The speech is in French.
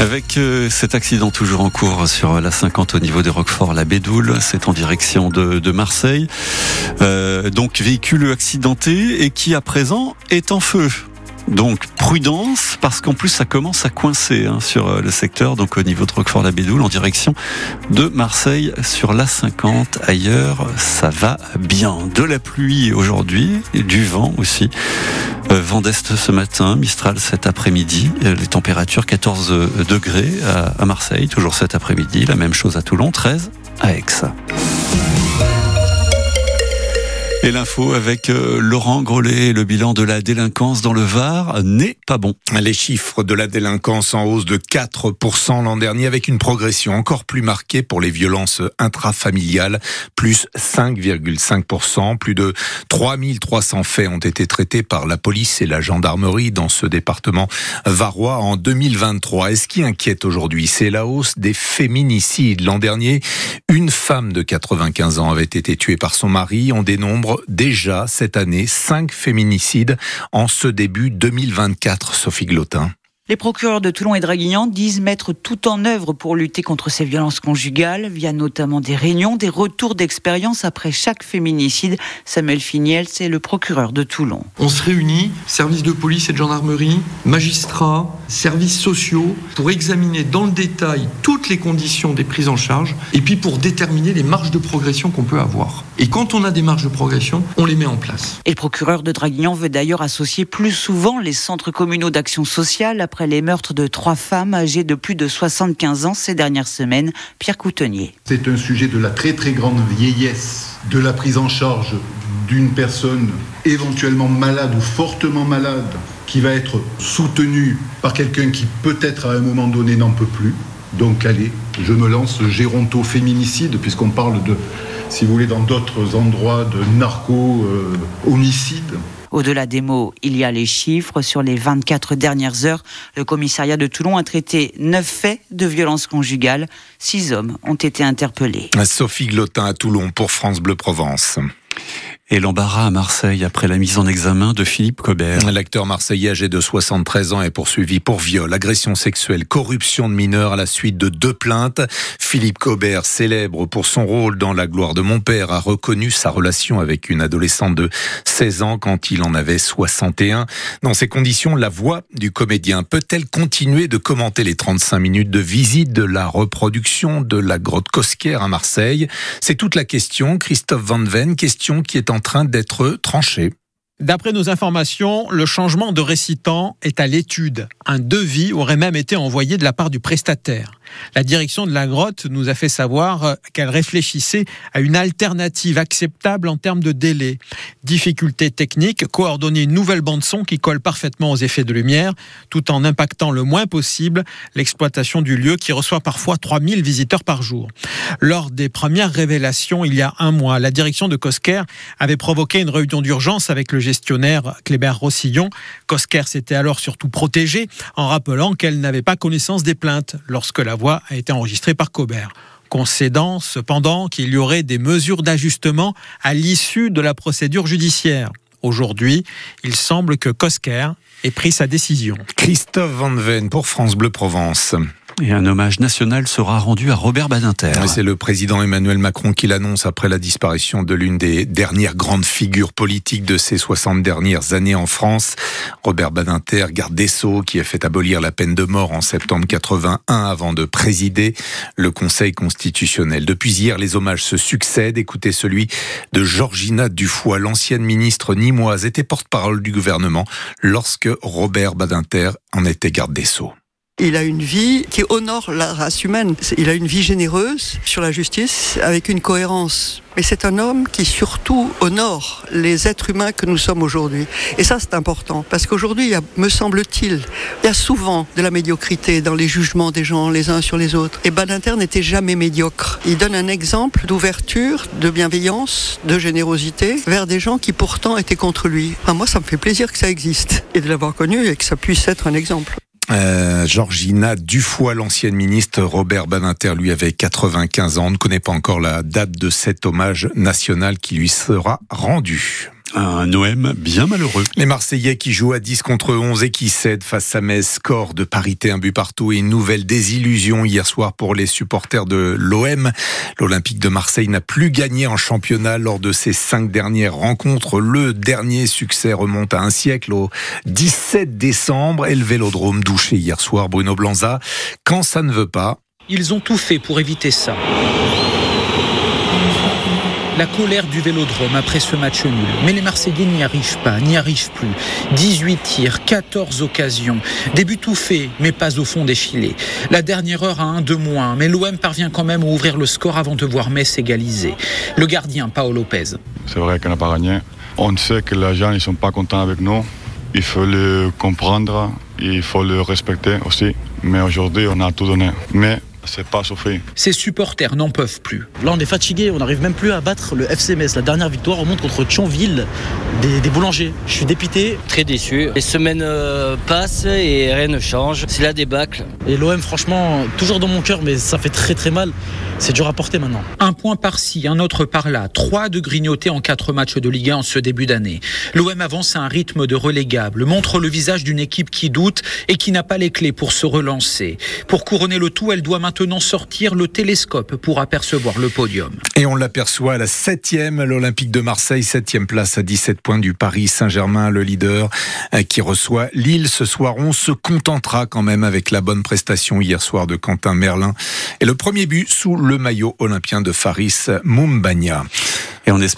Avec euh, cet accident toujours en cours sur la 50 au niveau de Roquefort, la Bédoule, c'est en direction de, Marseille. Euh, donc véhicule accidenté et qui à présent est en feu. Donc prudence parce qu'en plus ça commence à coincer hein, sur euh, le secteur, donc au niveau de Roquefort-la-Bédoule en direction de Marseille sur la 50. Ailleurs ça va bien. De la pluie aujourd'hui du vent aussi. Euh, vent d'est ce matin, Mistral cet après-midi. Euh, les températures 14 degrés à, à Marseille, toujours cet après-midi. La même chose à Toulon, 13 à Aix. Et l'info avec euh, Laurent Grollet, le bilan de la délinquance dans le Var n'est pas bon. Les chiffres de la délinquance en hausse de 4% l'an dernier avec une progression encore plus marquée pour les violences intrafamiliales, plus 5,5%. Plus de 3300 faits ont été traités par la police et la gendarmerie dans ce département varois en 2023. Et ce qui inquiète aujourd'hui, c'est la hausse des féminicides. L'an dernier, une femme de 95 ans avait été tuée par son mari. On dénombre déjà cette année 5 féminicides en ce début 2024, Sophie Glotin. Les procureurs de Toulon et Draguignan disent mettre tout en œuvre pour lutter contre ces violences conjugales, via notamment des réunions, des retours d'expérience après chaque féminicide. Samuel Finiel, c'est le procureur de Toulon. On se réunit, services de police et de gendarmerie, magistrats, services sociaux, pour examiner dans le détail toutes les conditions des prises en charge, et puis pour déterminer les marges de progression qu'on peut avoir. Et quand on a des marges de progression, on les met en place. Et le procureur de Draguignan veut d'ailleurs associer plus souvent les centres communaux d'action sociale après les meurtres de trois femmes âgées de plus de 75 ans ces dernières semaines. Pierre Coutenier. C'est un sujet de la très très grande vieillesse, de la prise en charge d'une personne éventuellement malade ou fortement malade qui va être soutenue par quelqu'un qui peut-être à un moment donné n'en peut plus. Donc allez, je me lance géronto-féminicide puisqu'on parle de, si vous voulez, dans d'autres endroits de narco-homicide. Au-delà des mots, il y a les chiffres. Sur les 24 dernières heures, le commissariat de Toulon a traité 9 faits de violence conjugale. 6 hommes ont été interpellés. Sophie Glotin à Toulon pour France Bleu Provence. Et l'embarras à Marseille après la mise en examen de Philippe Cobert. L'acteur marseillais âgé de 73 ans est poursuivi pour viol, agression sexuelle, corruption de mineurs à la suite de deux plaintes. Philippe Cobert, célèbre pour son rôle dans La gloire de mon père, a reconnu sa relation avec une adolescente de 16 ans quand il en avait 61. Dans ces conditions, la voix du comédien peut-elle continuer de commenter les 35 minutes de visite de la reproduction de la grotte Cosquer à Marseille? C'est toute la question. Christophe Van Ven, question qui est en train d'être tranché. D'après nos informations, le changement de récitant est à l'étude. Un devis aurait même été envoyé de la part du prestataire. La direction de la grotte nous a fait savoir euh, qu'elle réfléchissait à une alternative acceptable en termes de délai. Difficulté technique, coordonner une nouvelle bande-son qui colle parfaitement aux effets de lumière, tout en impactant le moins possible l'exploitation du lieu qui reçoit parfois 3000 visiteurs par jour. Lors des premières révélations, il y a un mois, la direction de Cosquer avait provoqué une réunion d'urgence avec le gestionnaire Kléber Rossillon. Cosquer s'était alors surtout protégée en rappelant qu'elle n'avait pas connaissance des plaintes lorsque la voix a été enregistrée par Cobert concédant cependant qu'il y aurait des mesures d'ajustement à l'issue de la procédure judiciaire. Aujourd'hui, il semble que Cosquer ait pris sa décision. Christophe Van Ven pour France Bleu Provence. Et un hommage national sera rendu à Robert Badinter. C'est le président Emmanuel Macron qui l'annonce après la disparition de l'une des dernières grandes figures politiques de ces 60 dernières années en France. Robert Badinter, garde des Sceaux, qui a fait abolir la peine de mort en septembre 81 avant de présider le Conseil constitutionnel. Depuis hier, les hommages se succèdent. Écoutez celui de Georgina Dufoy, l'ancienne ministre nimoise, était porte-parole du gouvernement lorsque Robert Badinter en était garde des Sceaux. Il a une vie qui honore la race humaine. Il a une vie généreuse sur la justice avec une cohérence. Mais c'est un homme qui surtout honore les êtres humains que nous sommes aujourd'hui. Et ça, c'est important. Parce qu'aujourd'hui, me semble-t-il, il y a souvent de la médiocrité dans les jugements des gens les uns sur les autres. Et Badinter n'était jamais médiocre. Il donne un exemple d'ouverture, de bienveillance, de générosité vers des gens qui pourtant étaient contre lui. moi, ça me fait plaisir que ça existe et de l'avoir connu et que ça puisse être un exemple. Euh, Georgina Dufoy, l'ancienne ministre, Robert Badinter, lui, avait 95 ans. On ne connaît pas encore la date de cet hommage national qui lui sera rendu. Un OM bien malheureux. Les Marseillais qui jouent à 10 contre 11 et qui cèdent face à Metz, score de parité un but partout et une nouvelle désillusion hier soir pour les supporters de l'OM. L'Olympique de Marseille n'a plus gagné en championnat lors de ses cinq dernières rencontres. Le dernier succès remonte à un siècle au 17 décembre et le Vélodrome douché hier soir Bruno Blanza. Quand ça ne veut pas, ils ont tout fait pour éviter ça. La colère du vélodrome après ce match nul. Mais les Marseillais n'y arrivent pas, n'y arrivent plus. 18 tirs, 14 occasions. Début tout fait, mais pas au fond des filets. La dernière heure a un de moins, mais l'OM parvient quand même à ouvrir le score avant de voir Metz égaliser. Le gardien, Paolo Lopez. C'est vrai qu'on n'a pas gagné. On sait que les gens ne sont pas contents avec nous. Il faut le comprendre, il faut le respecter aussi. Mais aujourd'hui, on a tout donné. Mais c'est pas souffert. Ses supporters n'en peuvent plus. Là, on est fatigué, on n'arrive même plus à battre le FC Metz. La dernière victoire remonte contre Thionville, des, des boulangers. Je suis dépité. Très déçu. Les semaines euh, passent et rien ne change. C'est la débâcle. Et l'OM, franchement, toujours dans mon cœur, mais ça fait très très mal. C'est dur à porter maintenant. Un point par-ci, un autre par-là. Trois de grignotés en quatre matchs de Ligue 1 en ce début d'année. L'OM avance à un rythme de relégable, montre le visage d'une équipe qui doute et qui n'a pas les clés pour se relancer. Pour couronner le tout, elle doit maintenant sortir le télescope pour apercevoir le podium. Et on l'aperçoit à la septième, l'Olympique de Marseille, septième place à 17 points du Paris Saint-Germain, le leader euh, qui reçoit Lille ce soir. On se contentera quand même avec la bonne prestation hier soir de Quentin Merlin et le premier but sous le maillot olympien de Faris Mumbagna. Et on espère